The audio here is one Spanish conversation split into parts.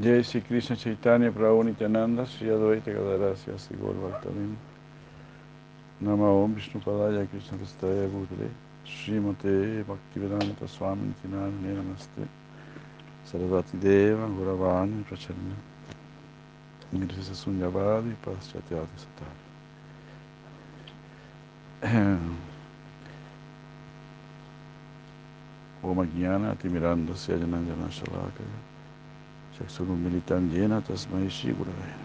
Jai Sri Krishna Chaitanya Prabhu Nityananda Sri Advaita Gadarasya Sri Gaur Bhaktavinda Nama Om Vishnu Padaya Krishna Prastaya Bhutale Srimate Bhaktivedanta Swami Nitinani Namaste. Sarasvati Deva Guravani Pracharna Nirvisa Sunyavadi Paschathyati Satari Oma Jnana Timirandasya Jananjana Shalakaya Chaksunum Militam Yena Tasmai Shigurave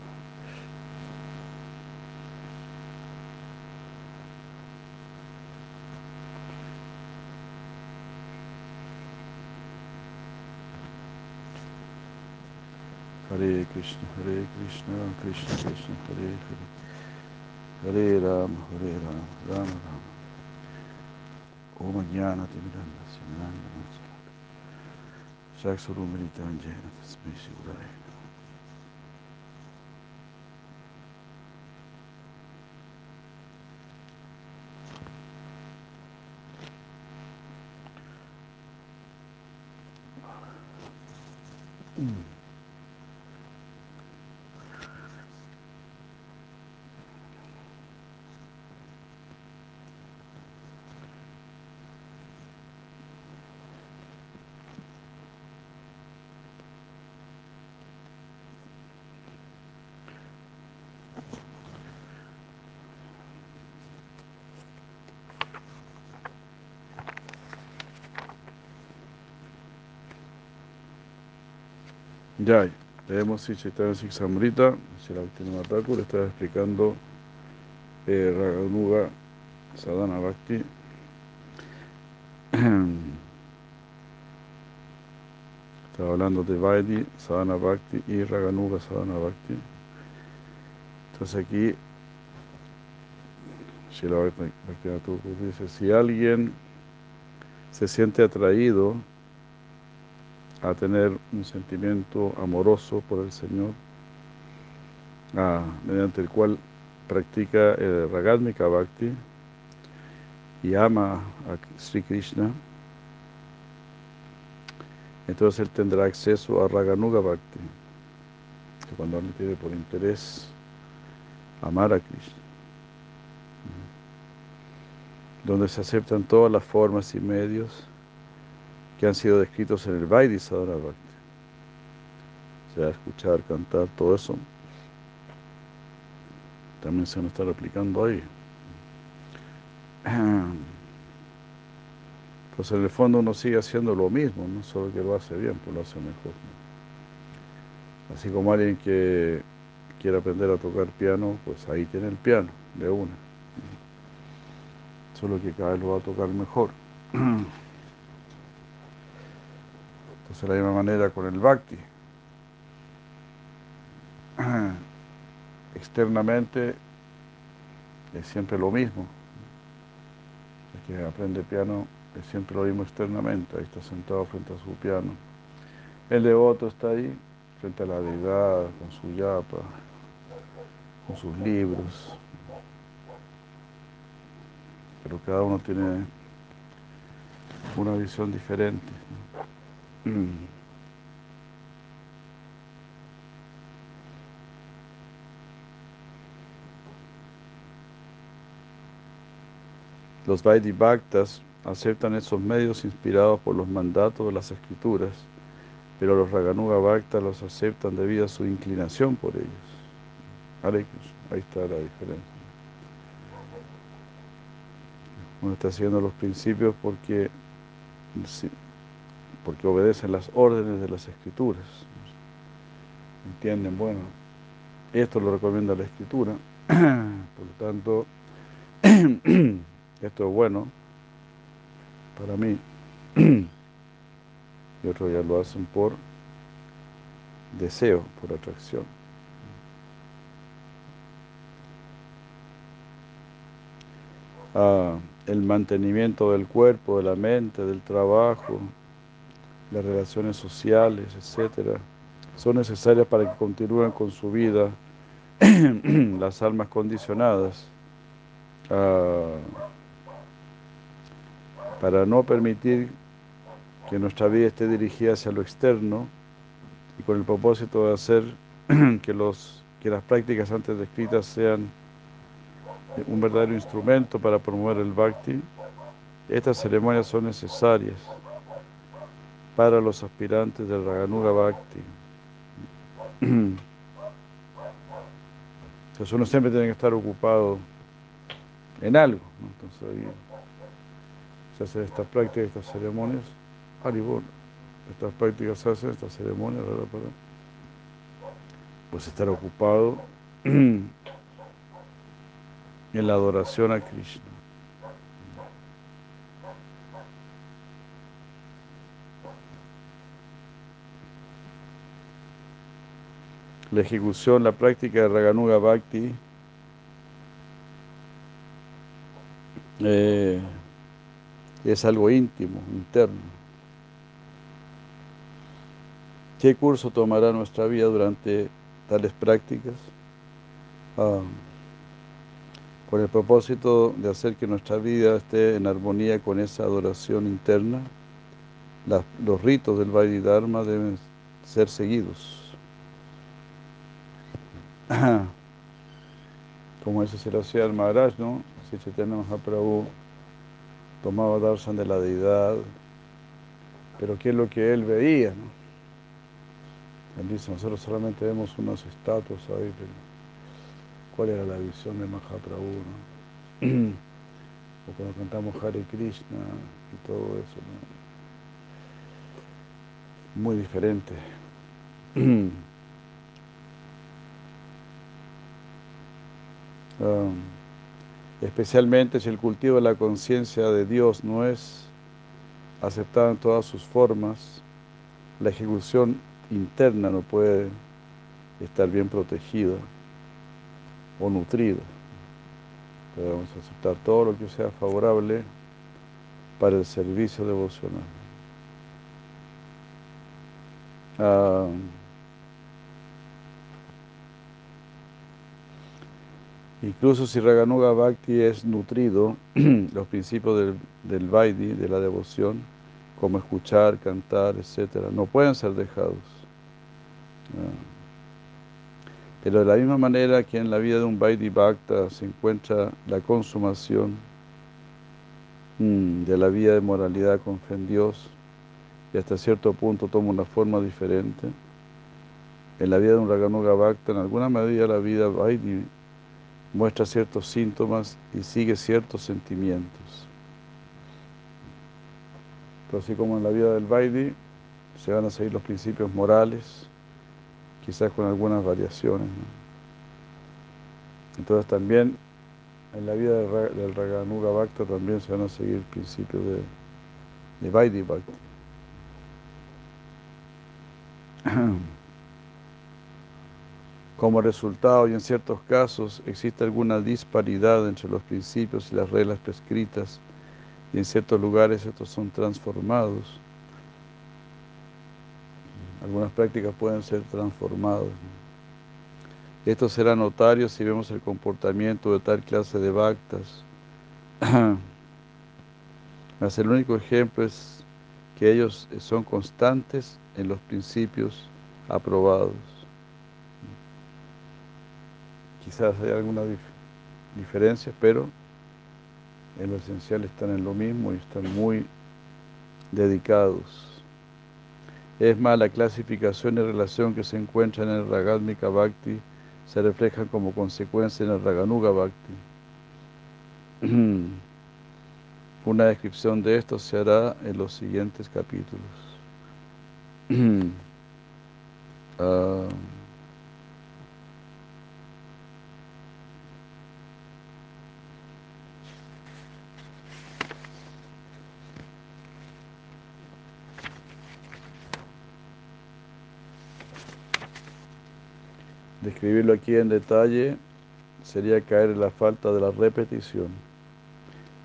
Hare Krishna, Hare Krishna, Krishna Krishna, Hare Hare. Hare Rama, Hare Rama, Rama Rama. Om Jnana Timiranda Syananda Chaksurumitam Jena Tasmai Shivuraya. Ya, leemos si Chaitanya Siksamrita, Shiraktini Mataku le estaba explicando eh, Raganuga Sadhana Bhakti. Estaba hablando de Vaidi, Sadhana Bhakti y Raganuga Sadhana Bhakti. Entonces aquí, dice, si alguien se siente atraído a tener un sentimiento amoroso por el Señor, ah, mediante el cual practica el Ragadmika Bhakti y ama a Sri Krishna, entonces él tendrá acceso a Raganuga Bhakti, que cuando alguien tiene por interés amar a Krishna, donde se aceptan todas las formas y medios que han sido descritos en el Vaidhi Sadhana Bhakti. Escuchar, cantar, todo eso también se van a estar aplicando ahí. Pues en el fondo uno sigue haciendo lo mismo, no solo que lo hace bien, pues lo hace mejor. Así como alguien que quiere aprender a tocar piano, pues ahí tiene el piano, de una. Solo que cada vez lo va a tocar mejor. Entonces de la misma manera con el bhakti. Externamente es siempre lo mismo. El que aprende piano es siempre lo mismo externamente. Ahí está sentado frente a su piano. El devoto está ahí, frente a la deidad, con su yapa, con sus libros. Pero cada uno tiene una visión diferente. Los Vaidhi-Bhaktas aceptan esos medios inspirados por los mandatos de las escrituras, pero los Raganuga Bhaktas los aceptan debido a su inclinación por ellos. Ahí está la diferencia. Uno está siguiendo los principios porque porque obedecen las órdenes de las escrituras. ¿Entienden? Bueno, esto lo recomienda la escritura, por lo tanto, esto es bueno para mí, y otros ya lo hacen por deseo, por atracción. Ah, el mantenimiento del cuerpo, de la mente, del trabajo, las relaciones sociales, etcétera, son necesarias para que continúen con su vida las almas condicionadas. Para no permitir que nuestra vida esté dirigida hacia lo externo y con el propósito de hacer que, las prácticas antes descritas sean un verdadero instrumento para promover el bhakti, estas ceremonias son necesarias para los aspirantes del Raganuga Bhakti. Entonces uno siempre tiene que estar ocupado en algo. Entonces ahí se hacen estas prácticas, estas ceremonias. Haribol, estas prácticas se hacen, estas ceremonias, para pues estar ocupado en la adoración a Krishna. La ejecución, la práctica de Raganuga Bhakti eh, es algo íntimo, interno. ¿Qué curso tomará nuestra vida durante tales prácticas? Ah, con el propósito de hacer que nuestra vida esté en armonía con esa adoración interna, los ritos del Vaidhi Dharma deben ser seguidos. Como eso se lo hacía el Maharaj, ¿no? Si Chaitanya Mahaprabhu tomaba darshan de la deidad, pero ¿qué es lo que él veía? ¿no? Él dice, nosotros solamente vemos unas estatuas ahí, pero ¿cuál era la visión de Mahaprabhu? ¿no? o cuando cantamos Hare Krishna y todo eso, ¿no? muy diferente. um, especialmente si el cultivo de la conciencia de Dios no es aceptado en todas sus formas, la ejecución interna no puede estar bien protegida o nutrida. Debemos aceptar todo lo que sea favorable para el servicio devocional. Ah, Incluso si Raganuga Bhakti es nutrido, los principios del, del Vaidhi, de la devoción, como escuchar, cantar, etc., no pueden ser dejados. Pero de la misma manera que en la vida de un Vaidhi Bhakta se encuentra la consumación mm, de la vida de moralidad con fe en Dios, y hasta cierto punto toma una forma diferente, en la vida de un Raganuga Bhakta, en alguna medida la vida Vaidhi muestra ciertos síntomas y sigue ciertos sentimientos. Pero así como en la vida del Vaidhi, se van a seguir los principios morales, quizás con algunas variaciones. Entonces también en la vida del Raganuga Bhakta también se van a seguir principios de, de Vaidhi Bhakti. Como resultado, y en ciertos casos, existe alguna disparidad entre los principios y las reglas prescritas, y en ciertos lugares estos son transformados. Algunas prácticas pueden ser transformadas. Esto será notario si vemos el comportamiento de tal clase de bhaktas. Mas el único ejemplo es que ellos son constantes en los principios aprobados quizás hay algunas diferencias, pero en lo esencial están en lo mismo y están muy dedicados. Es más, la clasificación y relación que se encuentra en el Ragadmika Bhakti se reflejan como consecuencia en el Raganuga Bhakti. Una descripción de esto se hará en los siguientes capítulos. Ah, Describirlo aquí en detalle sería caer en la falta de la repetición.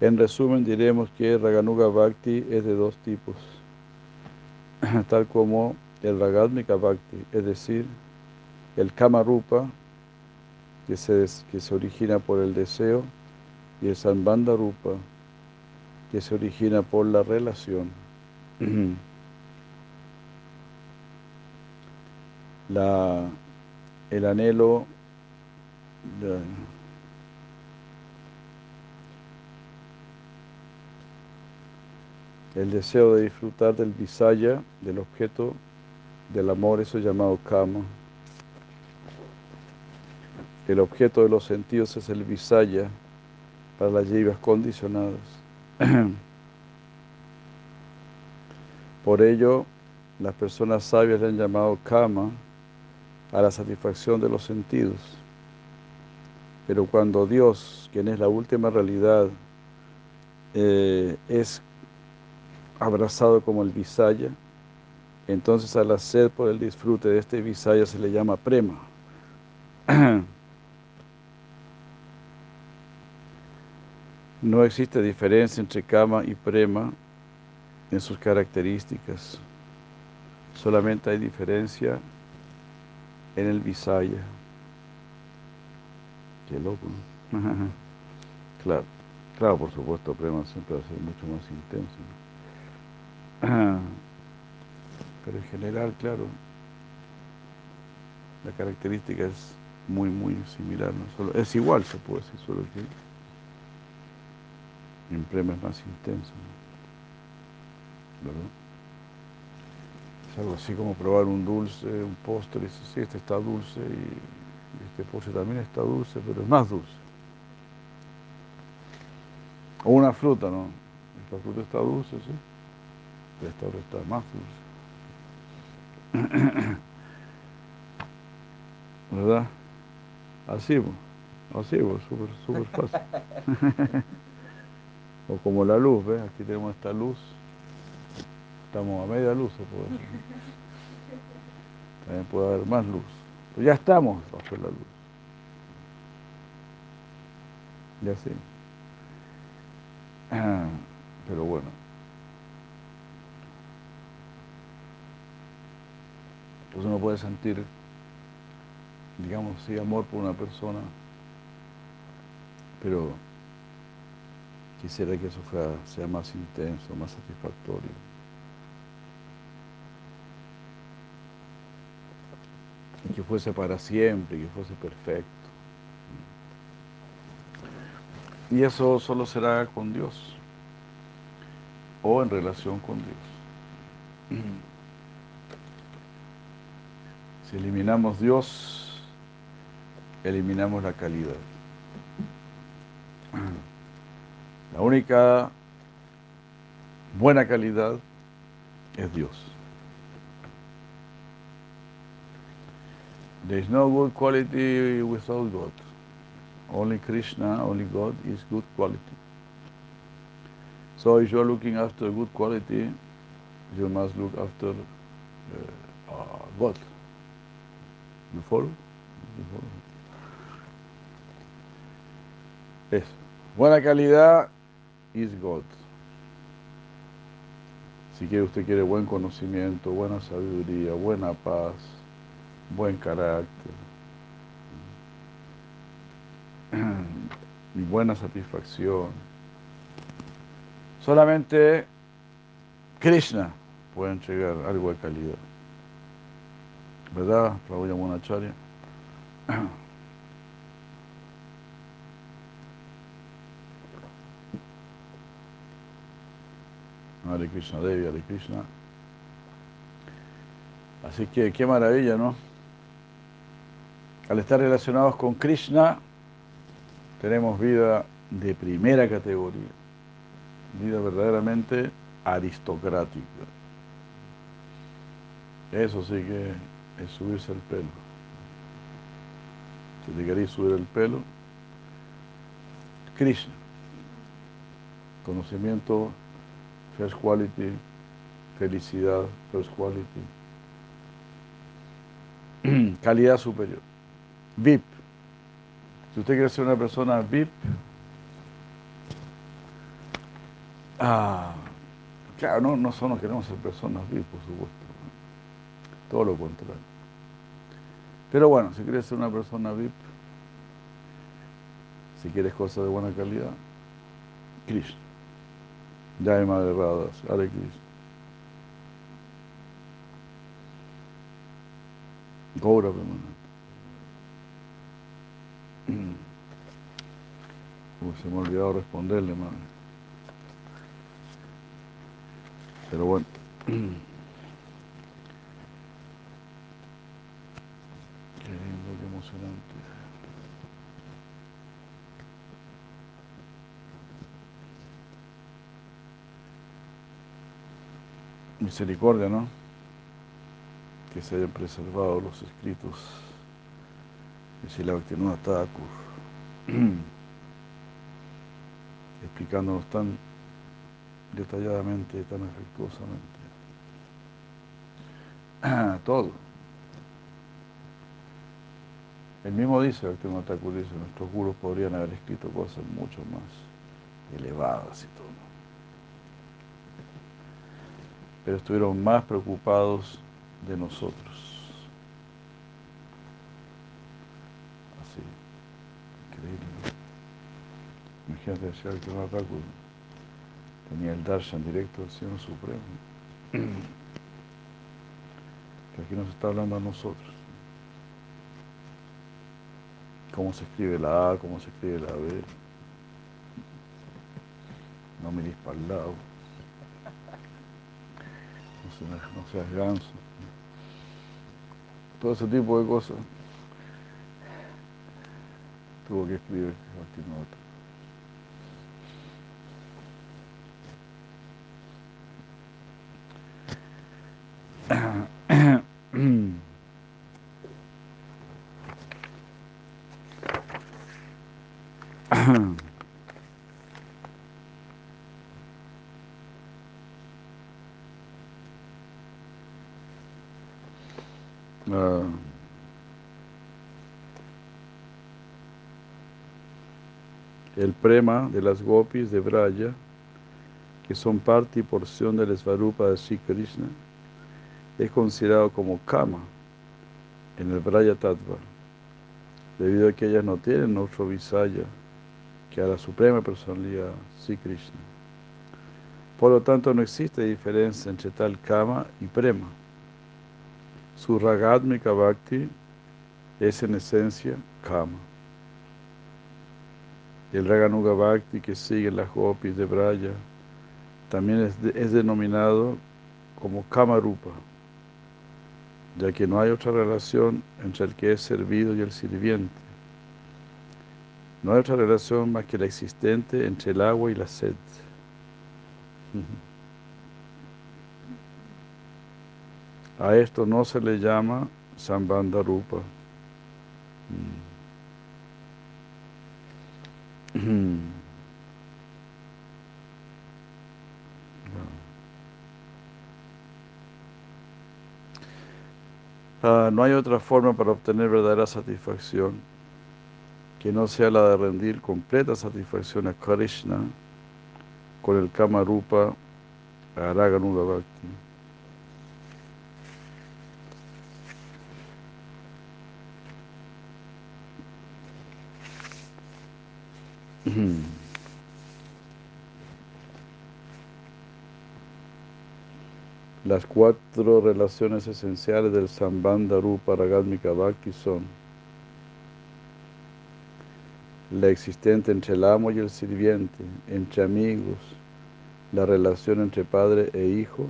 En resumen, diremos que Raganuga Bhakti es de dos tipos, tal como el Ragadmika Bhakti, es decir, el Kamarupa, que se, que se origina por el deseo, y el Sambandha Rupa, que se origina por la relación. La, el anhelo el deseo de disfrutar del visaya, del objeto del amor, eso llamado kama. El objeto de los sentidos es el visaya para las yivas condicionadas. Por ello, las personas sabias le han llamado kama a la satisfacción de los sentidos. Pero cuando Dios, quien es la última realidad, eh, es abrazado como el visaya, entonces a la sed por el disfrute de este visaya se le llama prema. No existe diferencia entre kama y prema en sus características. Solamente hay diferencia en el visaya. Qué loco, claro, claro, por supuesto, prema siempre va a ser mucho más intenso. Pero en general, claro, la característica es muy, muy similar. ¿no? Solo, es igual, se puede decir, solo que en prema es más intenso. ¿Verdad? Algo así como probar un dulce, un postre, y sí, este está dulce y este postre también está dulce, pero es más dulce. O una fruta, ¿no? Esta fruta está dulce, sí esta hora está más dulce. ¿Verdad? Así, así, súper super fácil. o como la luz, ¿ves? Aquí tenemos esta luz. Estamos a media luz, se puede. También puede haber más luz. Pero ya estamos bajo la luz. Ya sí. Pero bueno. Entonces uno puede sentir, digamos, sí, amor por una persona, pero quisiera que eso sea más intenso, más satisfactorio. Que fuese para siempre, que fuese perfecto. Y eso solo será con Dios o en relación con Dios. Si eliminamos Dios, eliminamos la calidad. La única buena calidad es Dios. There is no good quality without God. Only Krishna, only God is good quality. So if you are looking after good quality, you must look after uh, uh, God. ¿Me follow? Eso. Buena calidad is God. Si usted quiere buen conocimiento, buena sabiduría, buena paz, buen carácter y buena satisfacción. Solamente Krishna puede entregar algo de calidad. ¿Verdad, Prabhu Yamunacharya? Hare Krishna Devi, Hare Krishna. Así que qué maravilla, ¿no? Al estar relacionados con Krishna, tenemos vida de primera categoría, vida verdaderamente aristocrática. Eso sí que es subirse el pelo. Si te queréis subir el pelo, Krishna. Conocimiento, first quality, felicidad, first quality. Calidad superior. VIP. Si usted quiere ser una persona VIP, ah, claro, no, no solo queremos ser personas VIP, por supuesto. Todo lo contrario. Pero bueno, si quieres ser una persona VIP, si quieres cosas de buena calidad, Krishna. Jai Madre Radas, Hare Krishna. Gaura Premananda. Se me ha olvidado responderle, madre. Pero bueno. Qué lindo, qué emocionante. Misericordia, ¿no? Que se hayan preservado los escritos de Sila Bhaktivinoda Thakur, explicándonos tan detalladamente, tan afectuosamente. Todo. El mismo dice, Bhaktivinoda Thakur dice, nuestros gurus podrían haber escrito cosas mucho más elevadas y todo. Pero estuvieron más preocupados de nosotros. Así, increíble. ¿no? Imagínate decir Bhaktivinoda Thakur tenía el darshan directo del Señor Supremo. Que aquí nos está hablando a nosotros. Cómo se escribe la A, cómo se escribe la B. No miris para el lado. No seas, ganso. Todo ese tipo de cosas. Tuvo que escribir Bhaktivinoda Thakur. Ah. El prema de las gopis de Braya, que son parte y porción del Svarupa de Sri Krishna, es considerado como kama en el Braya Tattva, debido a que ellas no tienen otro visaya que a la suprema personalidad Sri Krishna. Por lo tanto, no existe diferencia entre tal kama y prema. Su ragadmika bhakti es en esencia kama. El raganuga bhakti que sigue las gopis de Braya también es, de- es denominado como kama rupa, ya que no hay otra relación entre el que es servido y el sirviente. No hay otra relación más que la existente entre el agua y la sed. A esto no se le llama Sambandha Rupa. Ah, no hay otra forma para obtener verdadera satisfacción que no sea la de rendir completa satisfacción a Krishna con el Kama Rupa Araganuga Bhakti. Las cuatro relaciones esenciales del Sambandha Rupa Ragadmika Bhakti son la existente entre el amo y el sirviente, entre amigos, la relación entre padre e hijo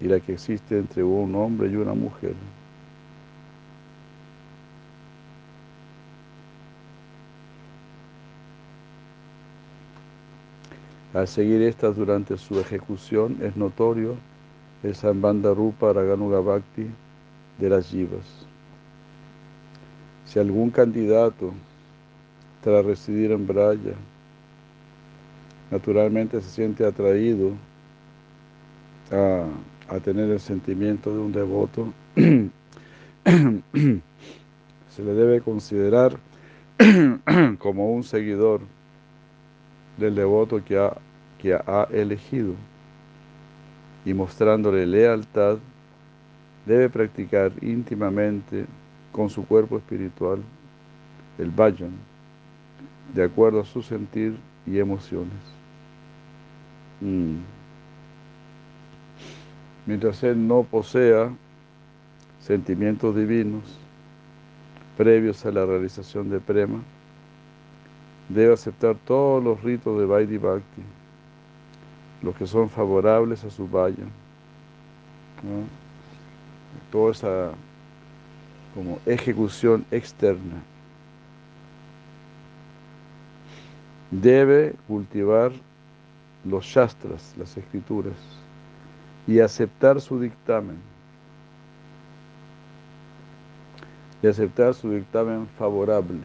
y la que existe entre un hombre y una mujer. Al seguir estas durante su ejecución es notorio el Sambandha Rupa Raganuga Bhakti de las Jivas. Si algún candidato tras residir en Braya naturalmente se siente atraído a, a tener el sentimiento de un devoto, se le debe considerar como un seguidor del devoto que ha, que ha elegido y mostrándole lealtad, debe practicar íntimamente con su cuerpo espiritual el bhajan, de acuerdo a su sentir y emociones. Mm. Mientras él no posea sentimientos divinos previos a la realización de prema, debe aceptar todos los ritos de Vaidhi Bhakti, los que son favorables a su vaya. Toda esa como ejecución externa. Debe cultivar los shastras, las escrituras, y aceptar su dictamen. Y aceptar su dictamen favorable,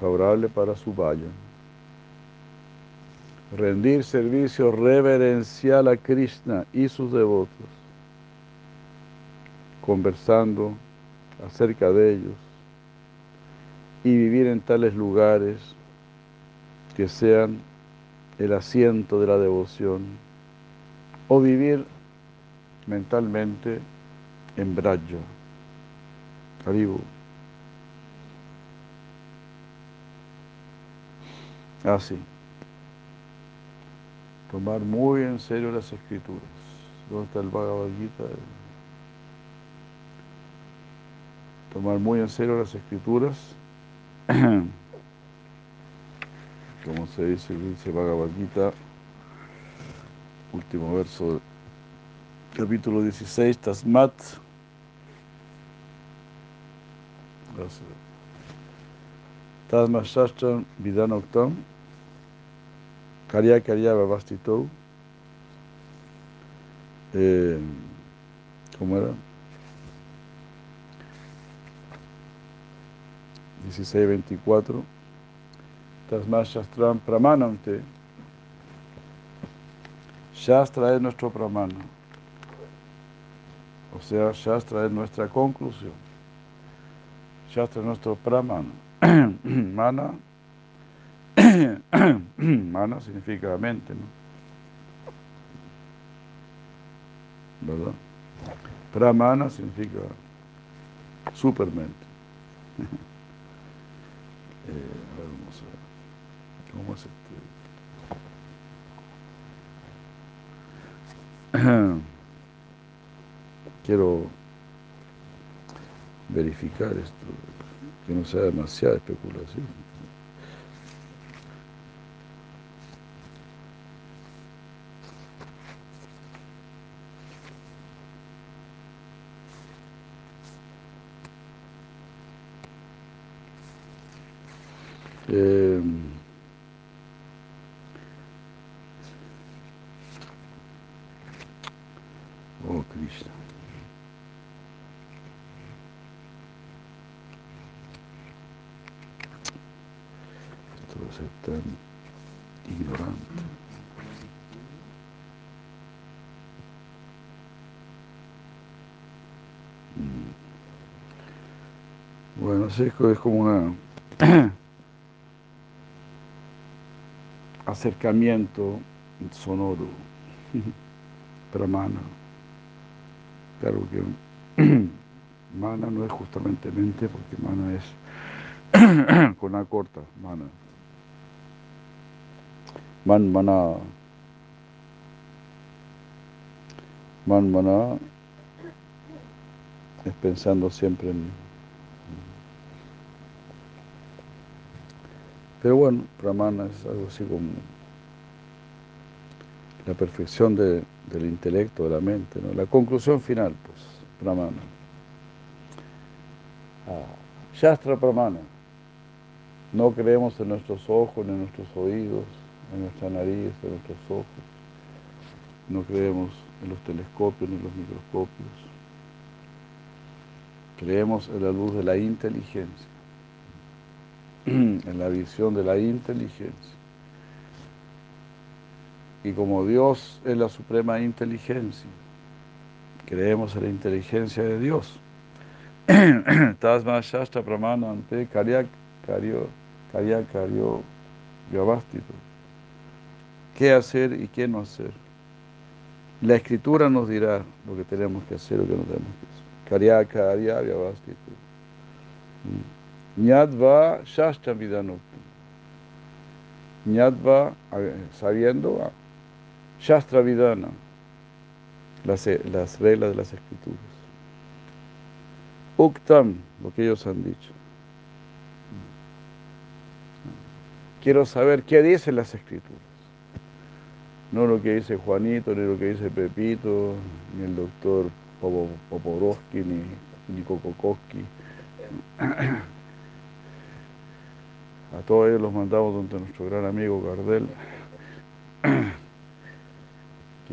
favorable para su vaya. Rendir servicio reverencial a Krishna y sus devotos, conversando acerca de ellos y vivir en tales lugares que sean el asiento de la devoción o vivir mentalmente en Braja. Así. Tomar muy en serio las escrituras. ¿Dónde está el Bhagavad Gita? Tomar muy en serio las escrituras. Como se dice, dice Bhagavad Gita, último verso, capítulo 16, Tasmat. Tasma Shastram Vidanoktam, Karya Karya Babastito. Eh, ¿Cómo era? 16.24 Tasma Shastram Pramanante Shastra es nuestro pramana. O sea, Shastra es nuestra conclusión. Shastra es nuestro pramana. Mana mana significa mente ¿no? ¿verdad? pramana significa supermente Eh, a ver, vamos a ver. ¿Cómo es este? Quiero verificar esto, que no sea demasiada especulación. Eh, oh, Krishna. Esto va a ser tan ignorante. Mm. Bueno, sí, es como una acercamiento sonoro, pramana. Claro que mana no es justamente mente, porque mana es con la corta, mana. Man, mana. Man, mana es pensando siempre en Pero bueno, Pramana es algo así como la perfección del intelecto, de la mente, ¿no? la conclusión final, pues, Pramana. Ah, Shastra Pramana. No creemos en nuestros ojos, ni en nuestros oídos, en nuestra nariz, en nuestros ojos. No creemos en los telescopios ni en los microscopios. Creemos en la luz de la inteligencia. en la visión de la inteligencia. Y como Dios es la suprema inteligencia, creemos en la inteligencia de Dios. Tasma Shastra Pramana ante Karya Karyo Karyo ¿Qué hacer y qué no hacer? La escritura nos dirá lo que tenemos que hacer o lo que no tenemos que hacer. Karya Karya Nyadva Shastra Vidanukta. Ñadva, sabiendo, Shastra Vidana, las, las reglas de las escrituras. Uktam, lo que ellos han dicho. Quiero saber qué dicen las escrituras. No lo que dice Juanito, ni lo que dice Pepito, ni el doctor Poporovsky, ni, ni. A todos ellos los mandamos donde nuestro gran amigo Gardel,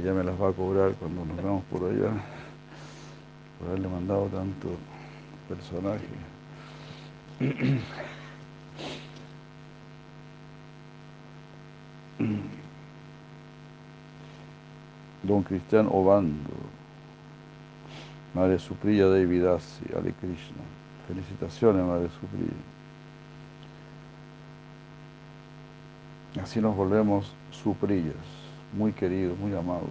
ya me las va a cobrar cuando nos veamos por allá, por haberle mandado tanto personaje. Don Cristian Obando, Madre Supriya Devidasi, Ale Krishna. Felicitaciones, Madre Supriya. Así nos volvemos suprillas, muy queridos, muy amados,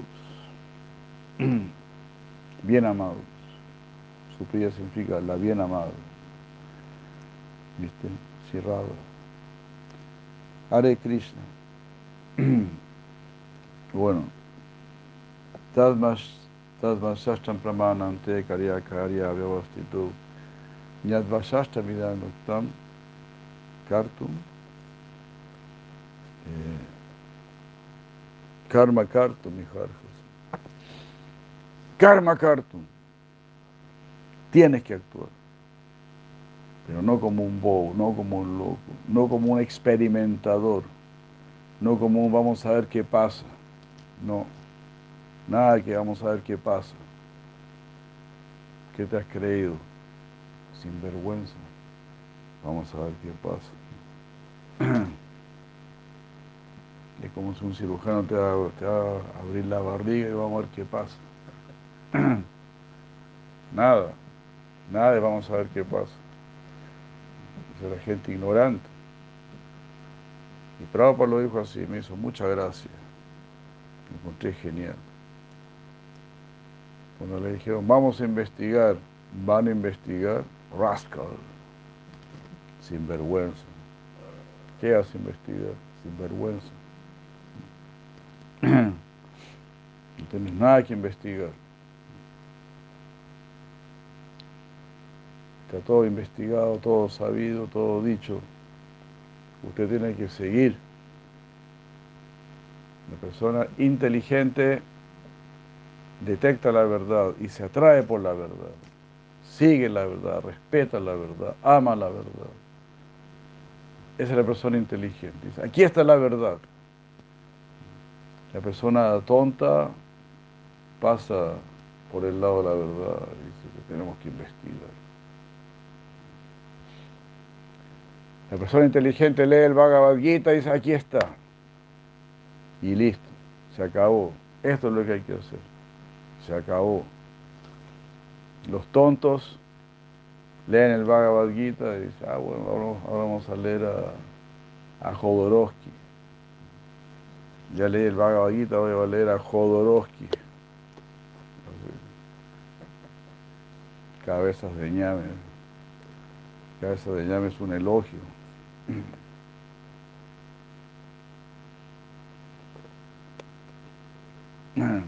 bien amados. Supriya significa la bien amada. ¿Viste? Cerrado. Hare Krishna. bueno. Tadmas Tadmasashtam pramanante karya karya vyavastitu Nyadvasashtam vidanuktam kartum karma kartum, hijo Karma kartum. Tienes que actuar. Pero no como un bobo, no como un loco, no como un experimentador, no como un vamos a ver qué pasa. No, nada que vamos a ver qué pasa. ¿Qué te has creído? Sin vergüenza. Vamos a ver qué pasa. Es como si un cirujano te va, a abrir la barriga y vamos a ver qué pasa. nada, nada vamos a ver qué pasa. Es la gente ignorante. Y Prabhupada lo dijo así, me hizo mucha gracia. Me encontré genial. Cuando le dijeron, vamos a investigar, van a investigar, rascal, sin vergüenza. ¿Qué hace investigar? Sin vergüenza. No tienes nada que investigar. Está todo investigado, todo sabido, todo dicho. Usted tiene que seguir. La persona inteligente detecta la verdad y se atrae por la verdad. Sigue la verdad, respeta la verdad, ama la verdad. Esa es la persona inteligente. Aquí está la verdad. La persona tonta pasa por el lado de la verdad dice que tenemos que investigar. La persona inteligente lee el Bhagavad Gita y dice, aquí está. Y listo, se acabó. Esto es lo que hay que hacer. Se acabó. Los tontos leen el Bhagavad Gita y dicen, ah, bueno, ahora vamos a leer a, a Jodorowsky. Ya leí el Bhagavad Gita, voy a leer a Jodorowsky. Cabezas de ñame. Cabezas de ñame es un elogio.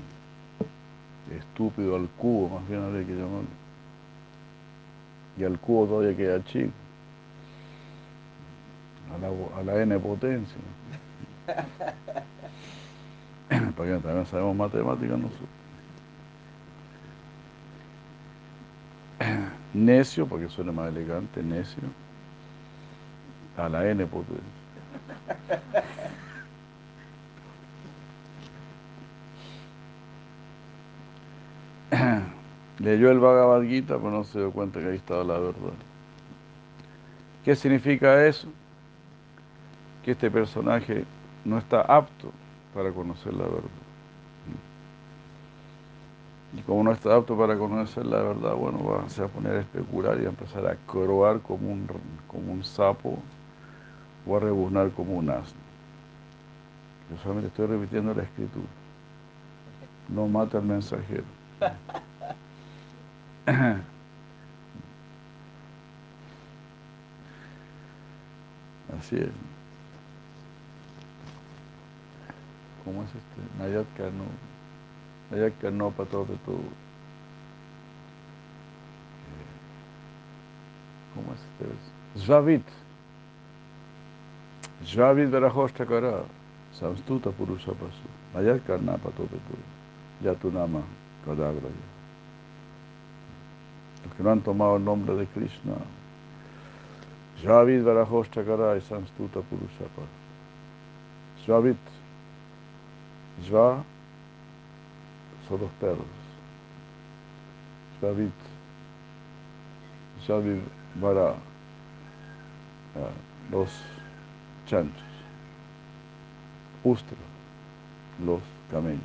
Estúpido al cubo, más bien habría que llamarlo. Y al cubo todavía queda chico. A la, a la N potencia. Para que también sabemos matemáticas nosotros. Necio, porque suena más elegante, necio. A la N potencia. Leyó el Bhagavad pero no se dio cuenta que ahí estaba la verdad. ¿Qué significa eso? Que este personaje no está apto para conocer la verdad. Como no está apto para conocer la verdad, bueno, va a poner a especular y a empezar a croar como un, como un sapo o a rebuznar como un asno. Yo solamente estoy repitiendo la escritura. No mata al mensajero. Así es. ¿cómo es este? Nayat Kano, Kano Pato de todo. ¿Cómo es este? Svavit. Svavit Verajoshtakara, Samstuta Purusha Pasu, Nayat Karna Pato de todo. Yatunama Kadagraya. Los que no han tomado el nombre de Krishna, Javid Varahostakara y Sanstuta Purushapa. Javit. Jva son los perros. Javit. Javid Vara. Los chanchos. Ustra. Los camellos.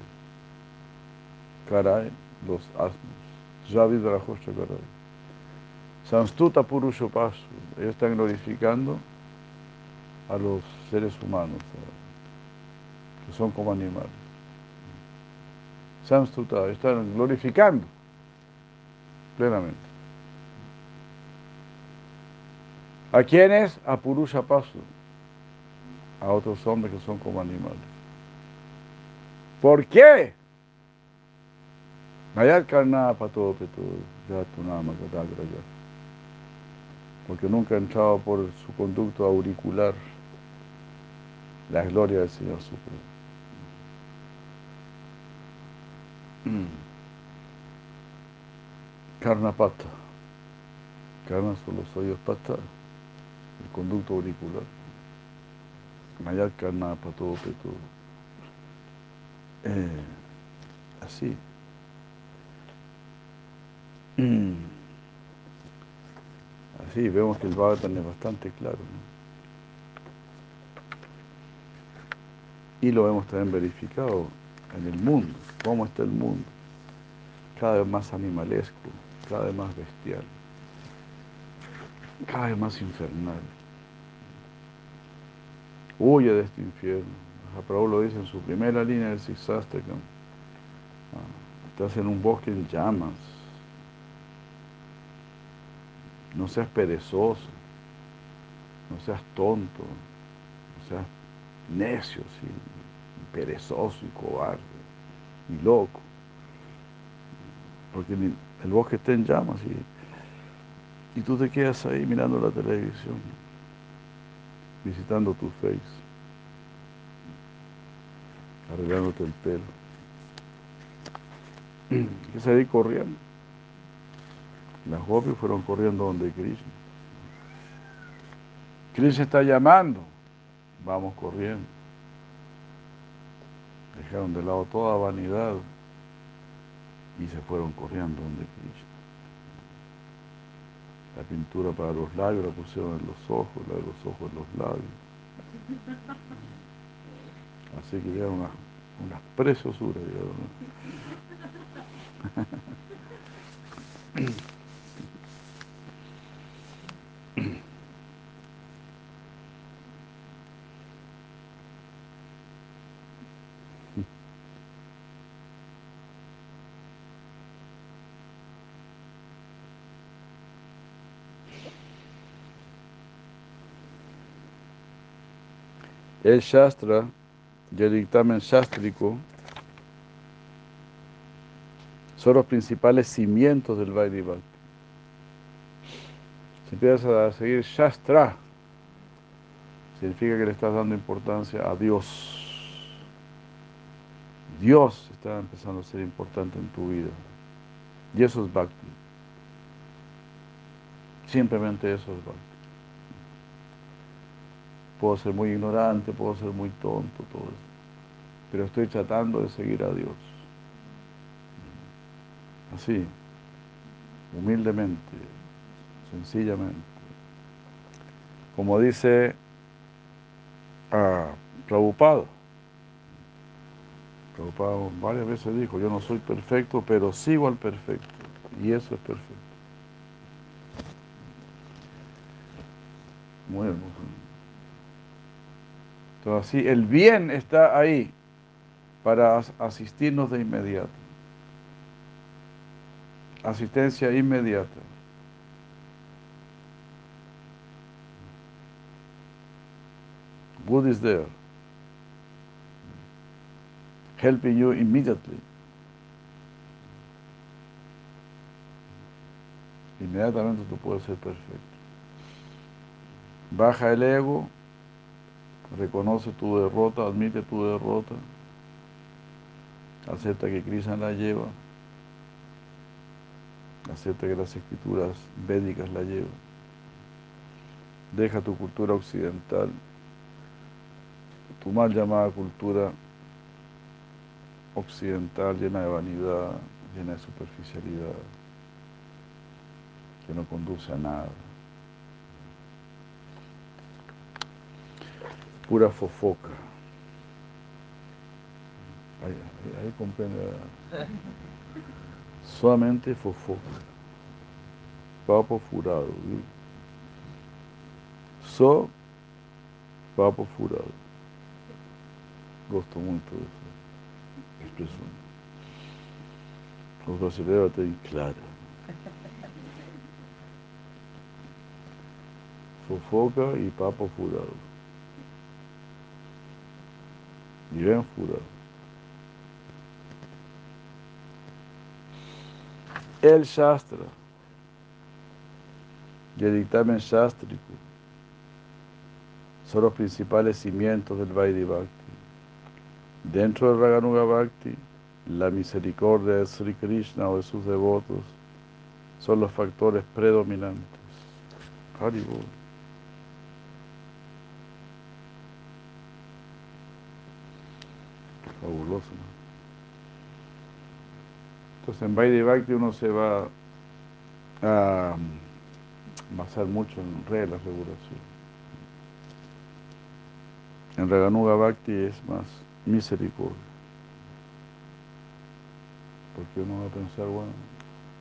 Karai. Los asnos. Javid Varahostakara. Sanstuta Purushopasu, ellos están glorificando a los seres humanos, que son como animales. Sanstuta, están glorificando plenamente. ¿A quiénes? A Purushapasu, a otros hombres que son como animales. ¿Por qué? Pato Katagraya porque nunca ha entrado por su conducto auricular la gloria del Señor Supremo. Karnapata. Karna son los oídos pata, el conducto auricular. Mayat Karna Pato Peto. Eh, así. Sí, vemos que el Bhagavatam es bastante claro. Y lo hemos también verificado en el mundo, cómo está el mundo. Cada vez más animalesco, cada vez más bestial, cada vez más infernal. Huye de este infierno. Mahaprabhu lo dice en su primera línea del Siksastakam. Ah, estás en un bosque en llamas no seas perezoso, no seas tonto, no seas necio, perezoso y cobarde y loco. Porque el bosque está en llamas y, tú te quedas ahí mirando la televisión, visitando tu face, arreglándote el pelo. Que salir corriendo. Las gopis fueron corriendo donde Krishna. Krishna está llamando. Vamos corriendo. Dejaron de lado toda vanidad y se fueron corriendo donde Krishna. La pintura para los labios la pusieron en los ojos, la de los ojos en los labios. Así que ya una, una preciosura. El Shastra y el dictamen shastrico son los principales cimientos del Vaidhi Bhakti. Si empiezas a seguir Shastra, significa que le estás dando importancia a Dios. Dios está empezando a ser importante en tu vida. Y eso es Bhakti. Simplemente eso es Bhakti. Puedo ser muy ignorante, puedo ser muy tonto, todo eso. Pero estoy tratando de seguir a Dios. Así, humildemente, sencillamente. Como dice a Prabhupada. Prabhupada varias veces dijo, yo no soy perfecto, pero sigo al perfecto. Y eso es perfecto. Muy hermoso. Entonces, así, el bien está ahí para asistirnos de inmediato. Asistencia inmediata. Good is there. helping you immediately. Inmediatamente tú puedes ser perfecto. Baja el ego, reconoce tu derrota, admite tu derrota, acepta que Krishna la lleva, acepta que las escrituras védicas la llevan. Deja tu cultura occidental, tu mal llamada cultura occidental llena de vanidad, llena de superficialidad, que no conduce a nada. Pura fofoca. Ahí, comprende. Solamente fofoca. Papo furado. ¿viu? Só papo furado. Gosto muito dessa expressão. Os brasileiros têm clara. Fofoca e papo furado. E bem furado. El Shastra y el dictamen shastrico son los principales cimientos del Vaidhi Bhakti. Dentro del Raganuga Bhakti, la misericordia de Sri Krishna o de sus devotos son los factores predominantes. Haribol. Fabuloso, ¿no? Entonces en Vaidhi Bhakti uno se va a basar mucho en reglas, regulación. En Raganuga Bhakti es más misericordia. Porque uno va a pensar, bueno,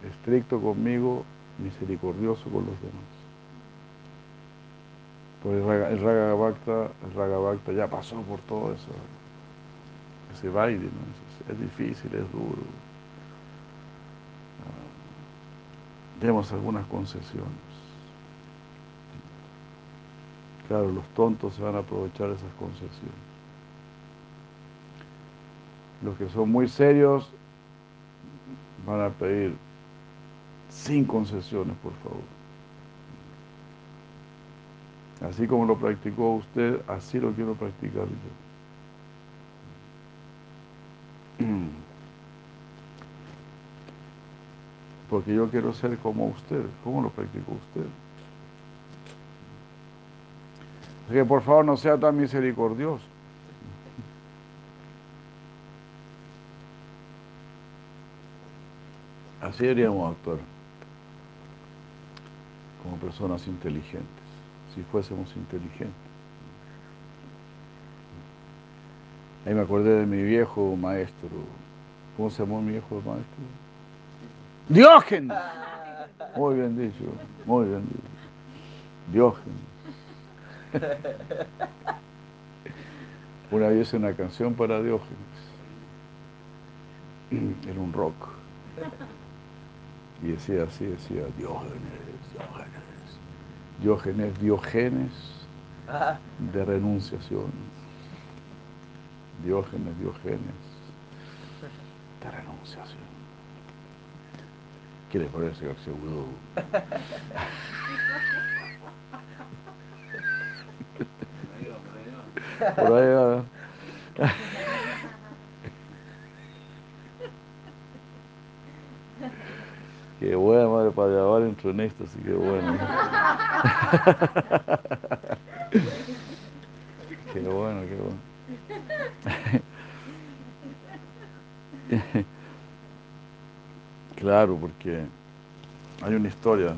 estricto conmigo, misericordioso con los demás. Porque el Raga, el Raga el Raga Bhakta ya pasó por todo eso. Ese baile, ¿no? es difícil, es duro. demos algunas concesiones. Claro, los tontos se van a aprovechar de esas concesiones. Los que son muy serios van a pedir sin concesiones, por favor. Así como lo practicó usted, así lo quiero practicar yo. Porque yo quiero ser como usted. ¿Cómo lo practicó usted? Que por favor no sea tan misericordioso. Así deberíamos actuar como personas inteligentes, si fuésemos inteligentes. Ahí me acordé de mi viejo maestro. ¿Cómo se llamó mi viejo maestro? Diógenes. Muy bien dicho, muy bien dicho. Diógenes. Una vez una canción para Diógenes. Era un rock. Y decía así, decía Diógenes, Diógenes. Diógenes, Diógenes de renunciación. Diógenes, Diógenes de renunciación. Quiere ponerse seguro. Por ahí va. Qué buena madre para llevar entro en esto, así que bueno. qué bueno, qué bueno. Claro, porque hay una historia,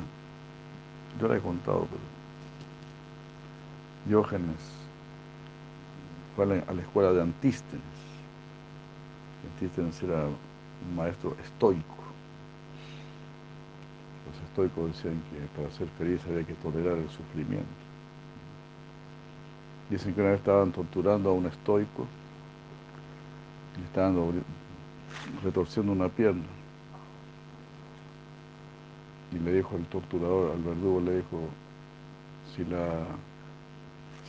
yo la he contado, pero Diógenes fue a la, escuela de Antístenes. Antístenes era un maestro estoico. Los estoicos decían que para ser feliz había que tolerar el sufrimiento. Dicen que una vez estaban torturando a un estoico y estaban retorciendo una pierna. Y le dijo el torturador, al verdugo, le dijo, si la,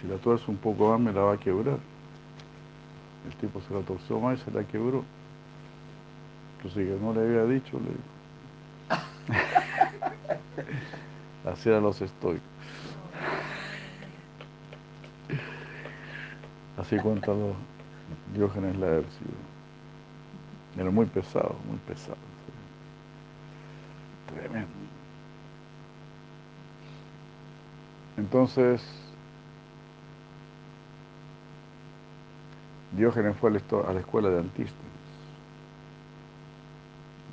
si la tuerzo un poco más me la va a quebrar. el tipo se la torció más y se la quebró. Entonces que no le había dicho, le Así eran los estoicos. Así cuenta los Diógenes Laercio. Era muy pesado, muy pesado. Tremendo. Entonces, Diógenes fue a la escuela de Antístenes.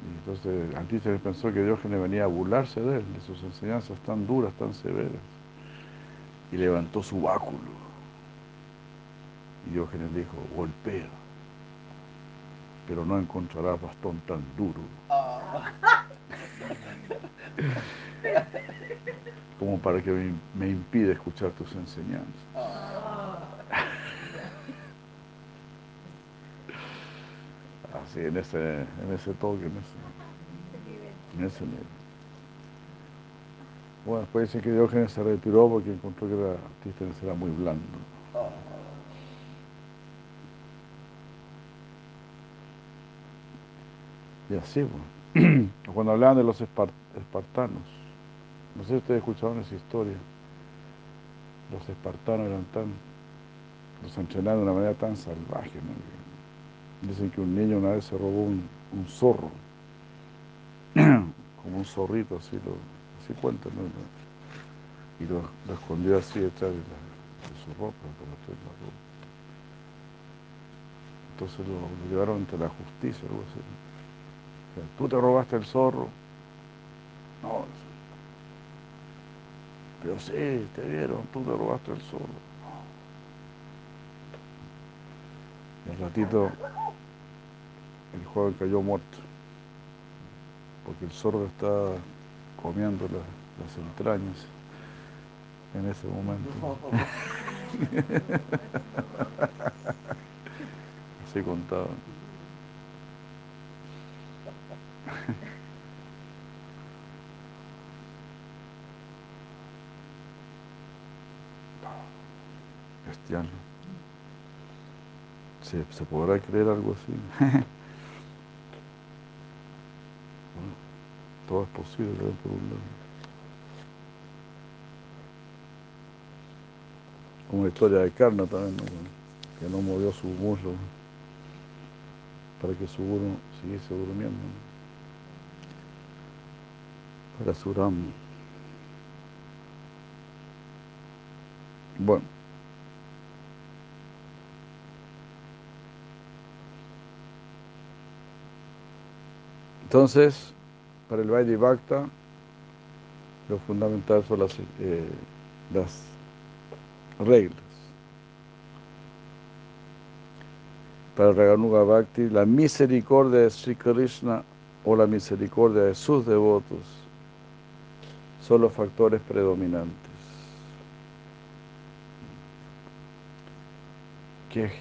Y entonces Antístenes pensó que Diógenes venía a burlarse de él, de sus enseñanzas tan duras, tan severas. Y levantó su báculo. Y Diógenes dijo, golpea, pero no encontrarás bastón tan duro. Como para que me, me impida escuchar tus enseñanzas. Así, en ese, en ese toque, en ese, en ese nivel. Bueno, después dice que Diógenes se retiró porque encontró que era, Antístenes era muy blando. Y así, bueno. cuando hablaban de los espartanos, no sé si ustedes escucharon esa historia, los espartanos eran tan, los entrenaban de una manera tan salvaje, ¿no? Dicen que un niño una vez se robó un, zorro, como un zorrito, así, lo, así cuentan, ¿no? Y lo, escondió así detrás de, su ropa, para la ropa. Entonces lo, llevaron ante la justicia, algo así. ¿Tú te robaste el zorro? No. Pero sí, te vieron, tú te robaste el zorro. Y al ratito el joven cayó muerto. Porque el zorro estaba comiendo las entrañas en ese momento. Así contaban. Cristiano. ¿Se, ¿Se, podrá creer algo así? todo es posible por un lado. Como la historia de Karna también, que no movió su muslo para que su uno siguiese durmiendo. Para Suram. Bueno. Entonces, para el Vaidhi Bhakta, lo fundamental son las, eh, las reglas. Para el Raganuga Bhakti, la misericordia de Sri Krishna o la misericordia de sus devotos son los factores predominantes.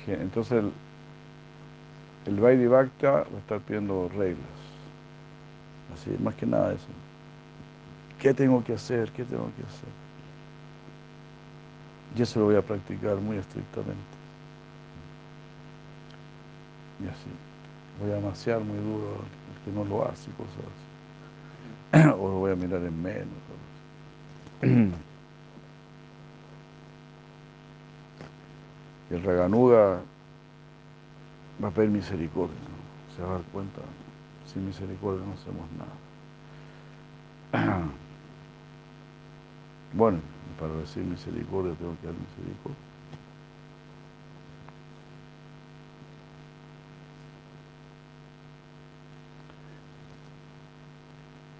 Entonces, el, el Vaidhi va a estar pidiendo reglas. Más que nada eso. ¿Qué tengo que hacer? ¿Qué tengo que hacer? Y eso lo voy a practicar muy estrictamente. Y así. Voy a amaciar muy duro al que no lo hace, cosas así. o lo voy a mirar en menos. El Raganuga va a pedir misericordia, se va a dar cuenta, sin misericordia no hacemos nada. Bueno, para decir misericordia tengo que dar misericordia.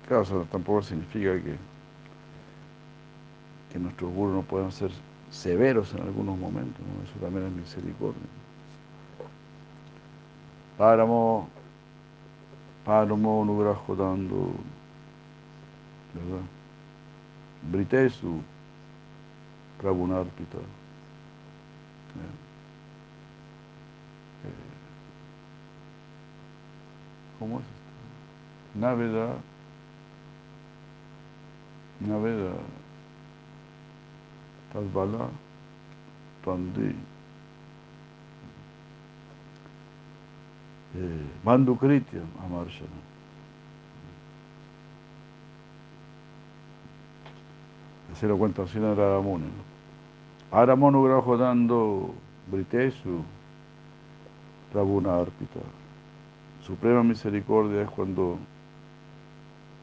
Claro, eso tampoco significa que, que nuestros gurus no puedan ser severos en algunos momentos, eso también es misericordia. Páramo, páramo nugrajo dando, ¿verdad? Britesu, Prabhunarpita. Eh, ¿Cómo es esto? Naveda, Naveda, Talbala, Tandi. Bandhu Krityam Amarshana. Se lo cuenta así en Radhamuni. ¿no? Aramonugraho dando Britesu Prabhuna Arpita. Suprema misericordia es cuando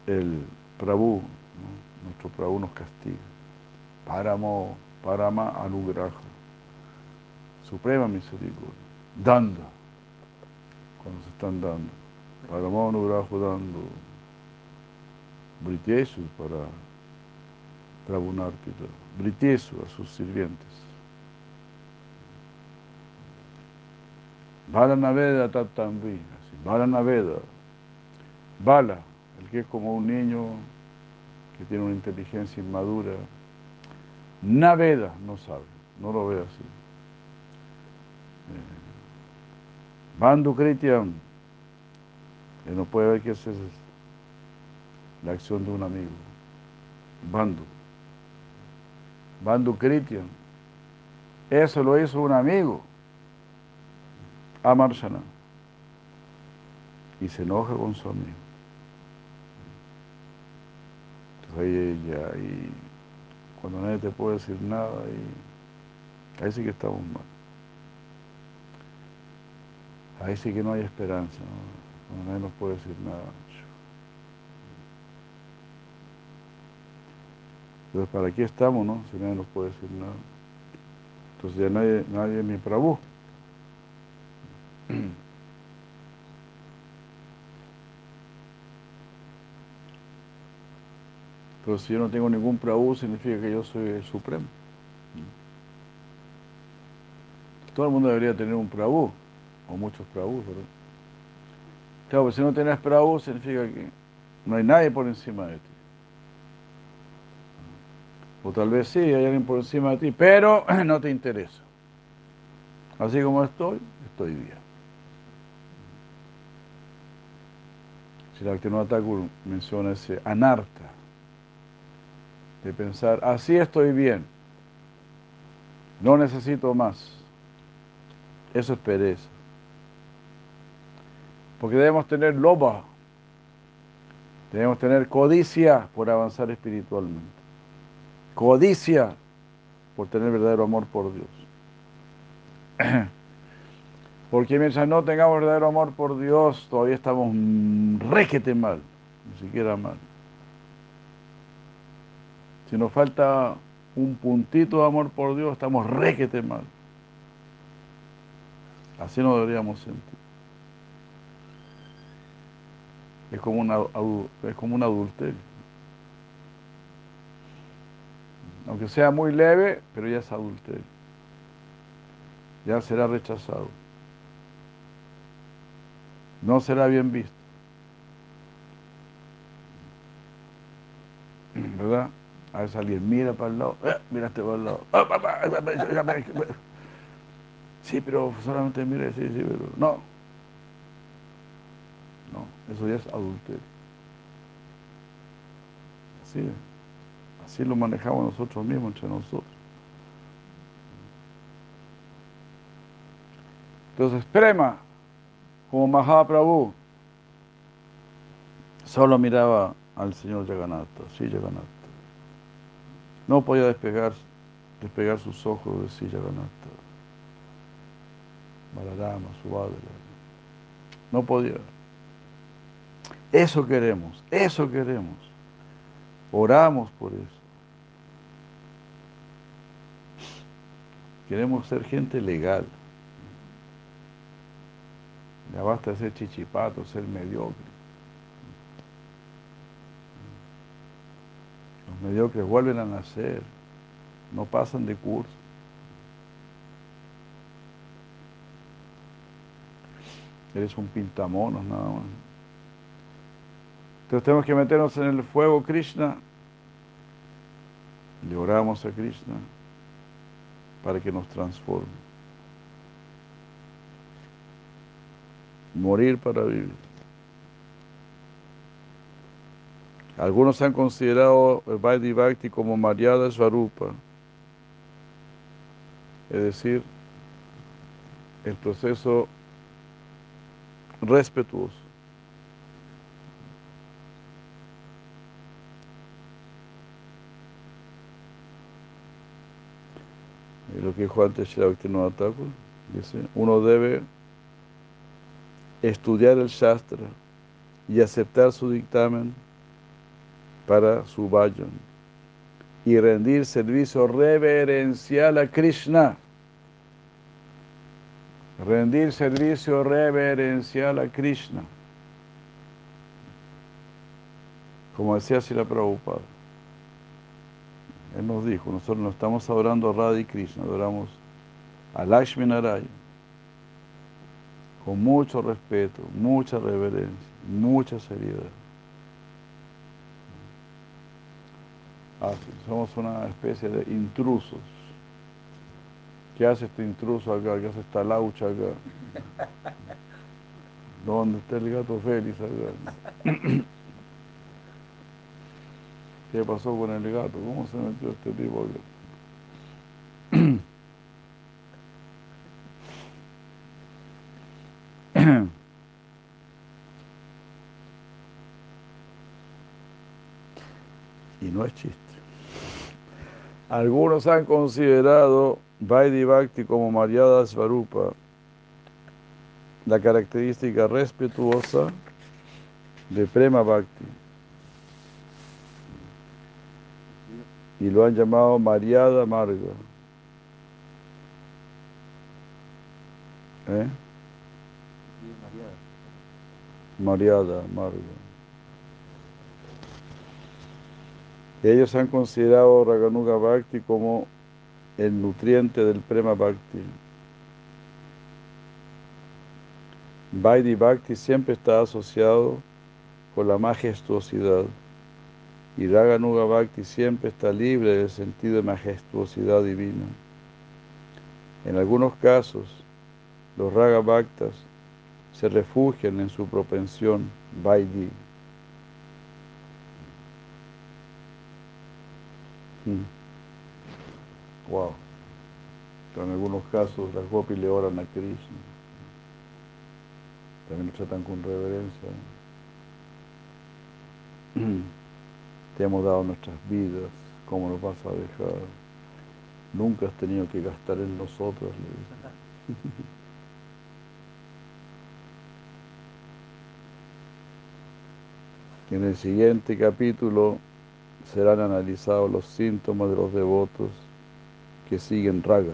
el Prabhu, nuestro Prabhu nos castiga. Paramo, Parama Anugraha. Suprema misericordia. Dando. Cuando se están dando. Paramo Anugraha dando. Britesu para Prabhu Arpita. Britesu a sus sirvientes. Bala Naveda Tatambi, Bala Naveda, Bala, el que es como un niño que tiene una inteligencia inmadura, Naveda no sabe, no lo ve así. Eh, Bandu Kritiam, él no puede ver que es la acción de un amigo. Bandu. Bandu Kritiam. Eso lo hizo un amigo. Amarshana. Y se enoja con su amigo. Entonces ella, y cuando nadie te puede decir nada, y ahí sí que estamos mal. Ahí sí que no hay esperanza, ¿no? nadie nos puede decir nada. Entonces, ¿para qué estamos, no? Si nadie nos puede decir nada. Entonces ya nadie, nadie es mi Prabhu. Pero si yo no tengo ningún Prabhu, significa que yo soy el Supremo. Todo el mundo debería tener un Prabhu, o muchos Prabhus, ¿verdad? Claro, pero si no tienes Prabhu, significa que no hay nadie por encima de ti. O tal vez sí, hay alguien por encima de ti, pero no te interesa. Así como estoy, estoy bien. Si la Thakur menciona ese anarta, de pensar, así estoy bien, no necesito más. Eso es pereza. Porque debemos tener loba, debemos tener codicia por avanzar espiritualmente. Codicia por tener verdadero amor por Dios. Porque mientras no tengamos verdadero amor por Dios, todavía estamos requete mal, ni siquiera mal. Si nos falta un puntito de amor por Dios, estamos requete mal. Así nos deberíamos sentir. Es como, una, es como un adulterio. Aunque sea muy leve, pero ya es adulterio. Ya será rechazado. No será bien visto. ¿Verdad? A veces alguien mira para el lado, eh, miraste para el lado. Sí, pero solamente mire, sí, sí, pero no. No, eso ya es adulterio. Así Así lo manejamos nosotros mismos, entre nosotros. Entonces, Prema, como Mahaprabhu, solo miraba al Señor Jagannatha, sí, Jagannatha. No podía despegar, despegar sus ojos de sí, Jagannatha. Balarama, Subhadra. No podía. Eso queremos, eso queremos. Oramos por eso. Queremos ser gente legal. Ya basta ser chichipato, ser mediocre. Los mediocres vuelven a nacer, no pasan de curso. Eres un pintamonos nada más. Entonces tenemos que meternos en el fuego Krishna. Le oramos a Krishna para que nos transforme. morir para vivir. Algunos han considerado el Vaidhi como Maryada Svarupa, es decir, el proceso respetuoso. Lo que dijo antes Shravaktinova Thakur, dice, uno debe estudiar el Shastra y aceptar su dictamen para su vayan y rendir servicio reverencial a Krishna. Rendir servicio reverencial a Krishna. Como decía Sila Prabhupada. Él nos dijo, nosotros no estamos adorando a Radha Krishna, adoramos a Lakshmi Narayana. Con mucho respeto, mucha reverencia, mucha seriedad. Así, somos una especie de intrusos. ¿Qué hace este intruso acá? ¿Qué hace esta laucha acá? ¿Dónde está el gato Félix acá? ¿Qué pasó con el gato? ¿Cómo se metió este tipo y no es chiste. Algunos han considerado Vaidhi Bhakti como Mariada Svarupa, la característica respetuosa de Prema Bhakti. Y lo han llamado Mariada Marga. ¿Eh? Mariada Marga. Ellos han considerado Raganuga Bhakti como el nutriente del Prema Bhakti. Vaidhi Bhakti siempre está asociado con la majestuosidad y Raganuga Bhakti siempre está libre del sentido de majestuosidad divina. En algunos casos, los Raga Bhaktas se refugian en su propensión Vaidhi. Wow. En algunos casos las gopis le oran a Krishna. También lo tratan con reverencia. Te hemos dado nuestras vidas, ¿cómo nos vas a dejar? Nunca has tenido que gastar en nosotros, le En el siguiente capítulo serán analizados los síntomas de los devotos que siguen raga.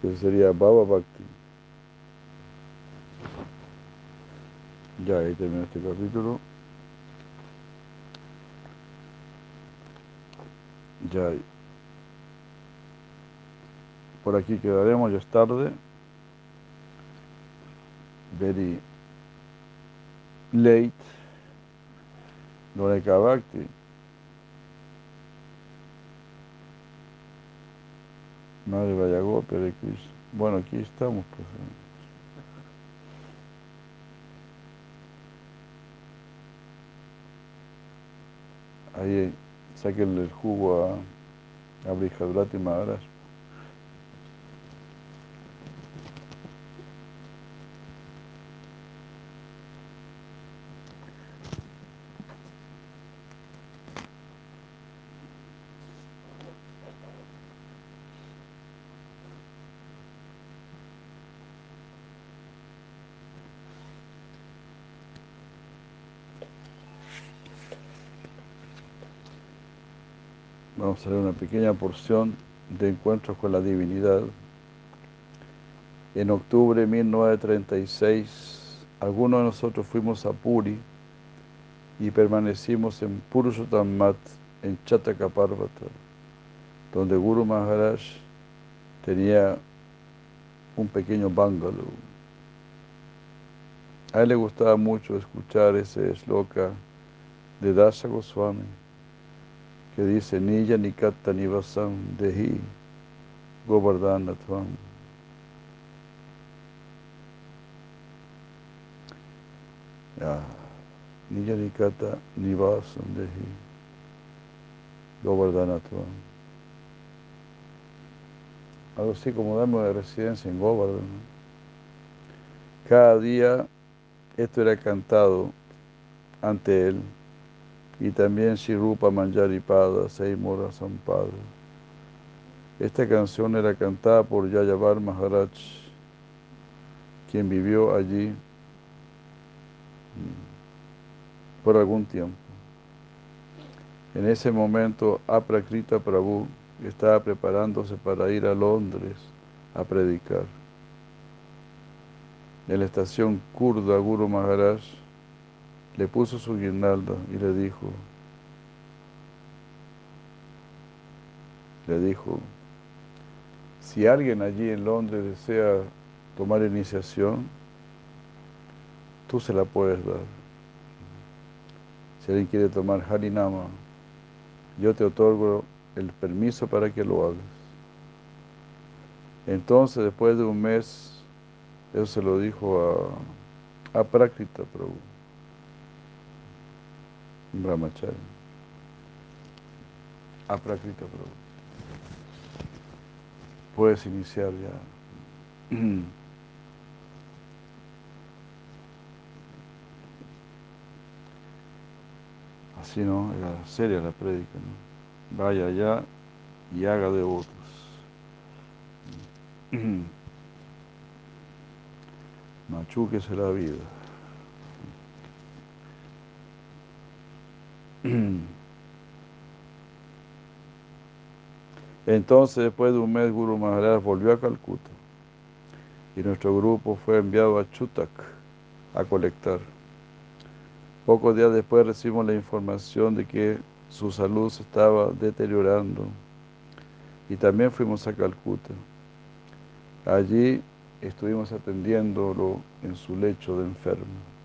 Que sería Baba Bhakti. Ya ahí termina este capítulo. Ya por aquí quedaremos, ya es tarde. Very late. Loreka Bhakti. Madre Vayagopi de Krishna. Bueno, aquí estamos. Pues. Ahí saquen el jugo a, a Brihadrati Maharaj. Vamos a una pequeña porción de encuentros con la divinidad. En octubre de 1936, algunos de nosotros fuimos a Puri y permanecimos en Purushottam Mat, en Chatakaparvata, donde Guru Maharaj tenía un pequeño bungalow. A él le gustaba mucho escuchar ese sloka de Dasa Goswami que dice Nilla Nikata Nivasam Dehi Govardhanatvam. Ya. Nilla Nikata Nivasam Dehi Govardhanatvam. algo así como damos de residencia en Govardhan. Cada día esto era cantado ante él y también Shirupa Manjaripada, Seimura Sampada. Esta canción era cantada por Yayavar Maharaj, quien vivió allí mm, por algún tiempo. En ese momento, Aprakrita Prabhu estaba preparándose para ir a Londres a predicar. En la estación kurda, Guru Maharaj le puso su guirnalda y le dijo, le dijo, si alguien allí en Londres desea tomar iniciación, tú se la puedes dar. Si alguien quiere tomar Harinama, yo te otorgo el permiso para que lo hagas. Entonces, después de un mes, eso se lo dijo a, a Prakrita Prabhu, Brahmacharya. A Prakrita Prabhu. Puedes iniciar ya. Así no, era seria la prédica, ¿no? Vaya allá y haga devotos. Machuquese la vida. Entonces, después de un mes, Guru Maharaj volvió a Calcuta y nuestro grupo fue enviado a Chutak a colectar. Pocos días después recibimos la información de que su salud se estaba deteriorando y también fuimos a Calcuta. Allí estuvimos atendiéndolo en su lecho de enfermo.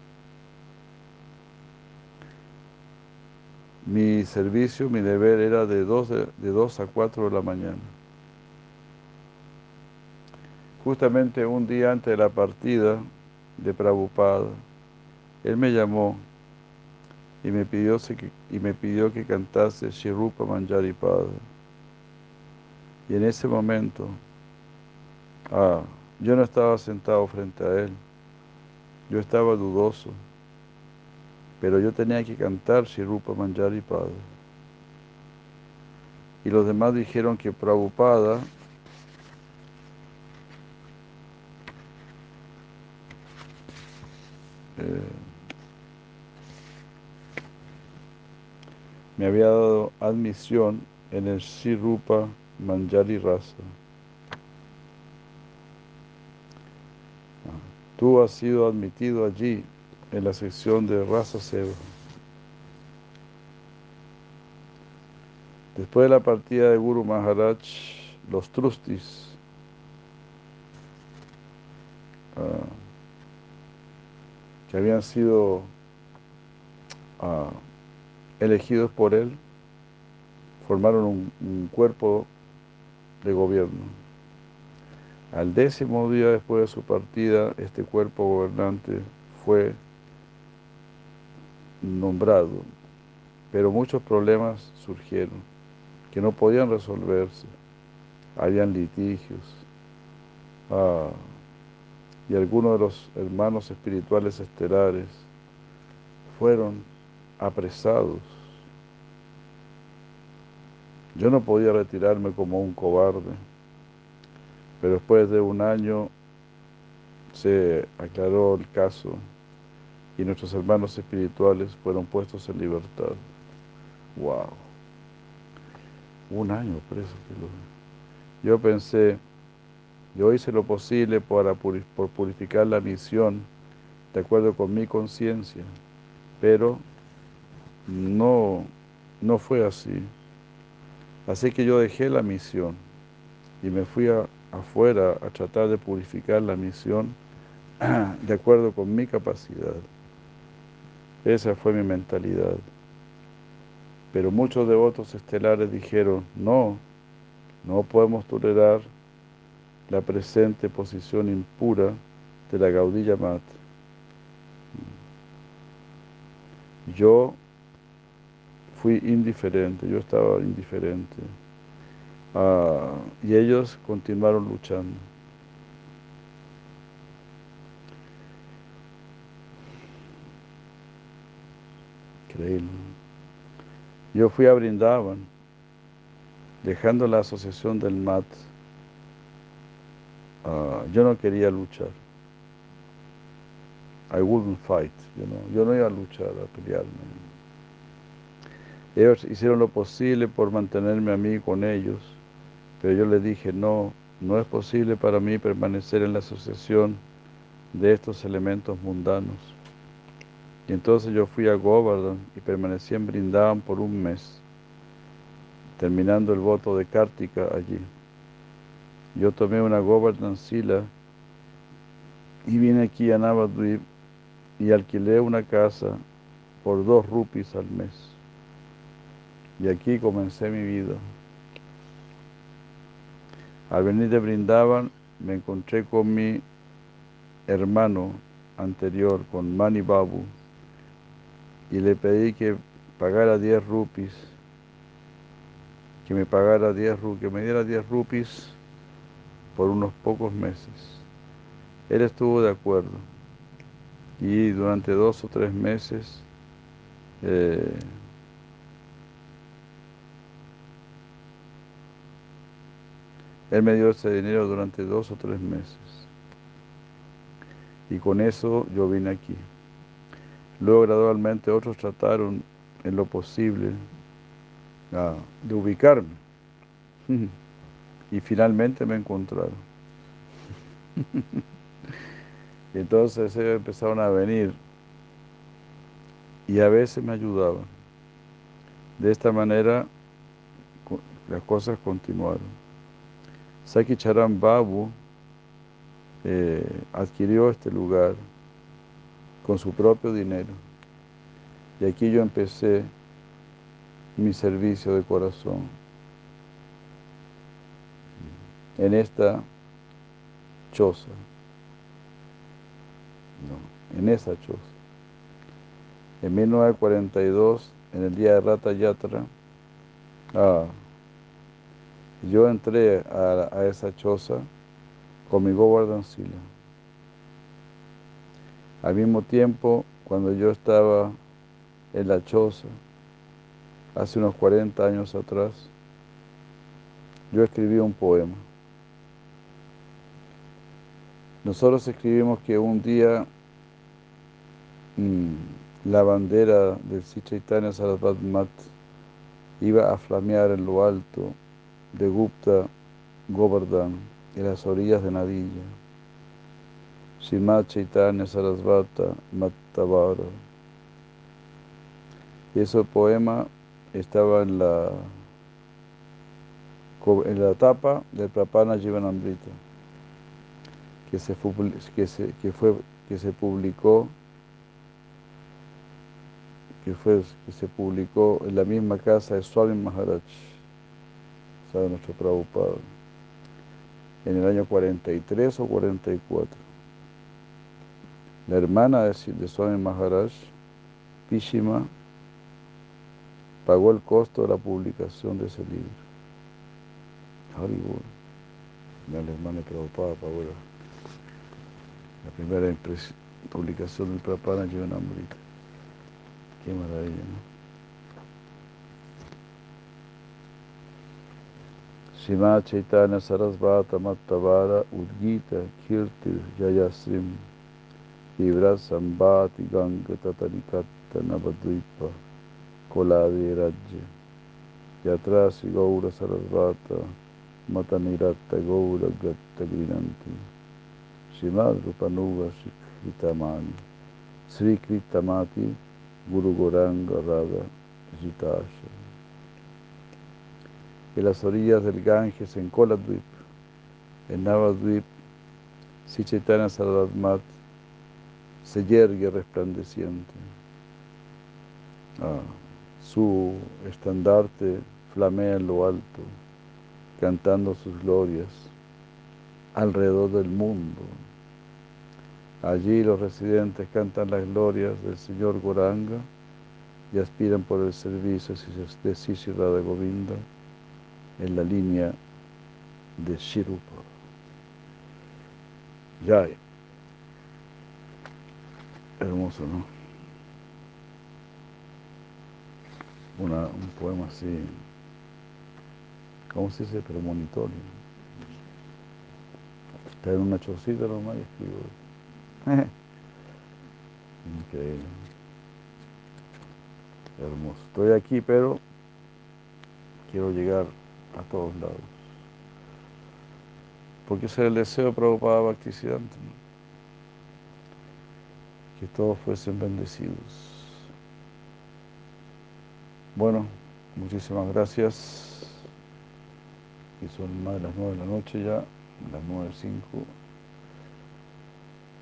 Mi servicio, mi deber era de 2 de, a 4 de la mañana. Justamente un día antes de la partida de Prabhupada, él me llamó y me pidió, y me pidió que cantase Shirupa Manjaripada. Y en ese momento, ah, yo no estaba sentado frente a él, yo estaba dudoso pero yo tenía que cantar Shirupa Manjaripada. Y los demás dijeron que Prabhupada eh, me había dado admisión en el Shirupa Manjari Rasa. Tú has sido admitido allí en la sección de Rasa Seva. Después de la partida de Guru Maharaj, los trustis ah, que habían sido ah, elegidos por él formaron un cuerpo de gobierno. Al décimo día después de su partida, este cuerpo gobernante fue nombrado, pero muchos problemas surgieron que no podían resolverse. Habían litigios. Ah, y algunos de los hermanos espirituales estelares fueron apresados. Yo no podía retirarme como un cobarde, pero después de un año se aclaró el caso y nuestros hermanos espirituales fueron puestos en libertad. ¡Wow! Un año preso. Yo pensé, yo hice lo posible para por purificar la misión de acuerdo con mi conciencia, pero no, no fue así. Así que yo dejé la misión y me fui afuera a tratar de purificar la misión de acuerdo con mi capacidad. Esa fue mi mentalidad. Pero muchos devotos estelares dijeron, no, no podemos tolerar la presente posición impura de la Gaudilla Mat. Yo fui indiferente, yo estaba indiferente. Ah, y ellos continuaron luchando. Yo fui a Brindavan, dejando la asociación del MAT. Ah, yo no quería luchar. I wouldn't fight. Yo no, yo no iba a luchar, a pelearme. Ellos hicieron lo posible por mantenerme a mí con ellos, pero yo les dije, no, no es posible para mí permanecer en la asociación de estos elementos mundanos. Y entonces yo fui a Govardhan y permanecí en Brindavan por un mes, terminando el voto de Kartika allí. Yo tomé una Govardhan Sila y vine aquí a Navadvip y alquilé una casa por dos rupis al mes. Y aquí comencé mi vida. Al venir de Brindavan me encontré con mi hermano anterior, con Mani Babu, y le pedí que pagara 10 rupis, que me pagara 10 rupis, que me diera 10 rupis por unos pocos meses. Él estuvo de acuerdo y durante dos o tres meses eh, él me dio ese dinero durante dos o tres meses y con eso yo vine aquí. Luego gradualmente otros trataron en lo posible ah, de ubicarme y finalmente me encontraron. Y entonces ellos empezaron a venir y a veces me ayudaban. De esta manera las cosas continuaron. Saki Charan Babu eh, adquirió este lugar con su propio dinero. Y aquí yo empecé mi servicio de corazón. En esta choza en esa choza. En 1942, en el día de Rata Yatra, ah, yo entré a, esa choza con mi Govardhan. Al mismo tiempo, cuando yo estaba en la choza, hace unos 40 años atrás, yo escribí un poema. Nosotros escribimos que un día mm, la bandera del Sichaitanya Sarasvat Mat iba a flamear en lo alto de Gupta Govardhan, en las orillas de Nadilla. Srimad Chaitanya Sarasvata Mattavara. Y ese poema estaba en la, en la tapa del Prapana Jivanamrita que se, que se, que fue, que se publicó que, fue, que se publicó en la misma casa de Swami Maharaj, sabe nuestro Prabhupada, en el año 43 o 44. La hermana de, de Swami Maharaj, Pishima, pagó el costo de la publicación de ese libro. Hollywood. La hermana Prabhupada pagó la primera publicación del Prabhupada Jivanamrita. Qué maravilla, ¿no? Shima Chaitanya Sarasvata Mattavara Udgita Kirti Jayasrim Vibra Sambhati Ganga Tatarikatta Navadvipa Koladi Rajya Yatrasi Gaura Sarasvata Mataniratta Gaura Gatta Grinanti Srimad Rupanuga Kritamani Sri Kritamati Guru Goranga Radha Jitasha En las orillas del Ganges en Koladvip, en Navadvip, Sri Chaitanya Sarvadmat se yergue resplandeciente. Ah, su estandarte flamea en lo alto, cantando sus glorias alrededor del mundo. Allí los residentes cantan las glorias del Señor Goranga y aspiran por el servicio de Sisi Radha Govinda en la línea de Shirupa. Jai. Hermoso, ¿no? Un poema así, ¿cómo se dice? Premonitorio. Está en una chocita nomás y escribo. Increíble. Hermoso. Estoy aquí, pero quiero llegar a todos lados. Porque ese es el deseo de Prabhupada Bhaktisiddhanta. ¿no? Que todos fuesen bendecidos. Bueno, muchísimas gracias. Y son más de las nueve de la noche ya, las nueve cinco.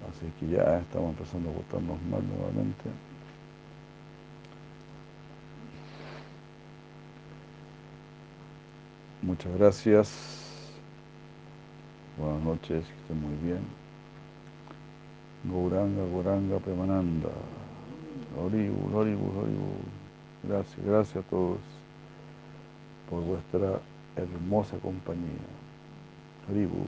Así que ya estamos empezando a votarnos mal nuevamente. Muchas gracias. Buenas noches, que estén muy bien. Gauranga, Gauranga, Premananda. Horibul, Horibul, Horibul. Gracias, gracias a todos por vuestra hermosa compañía. Horibul.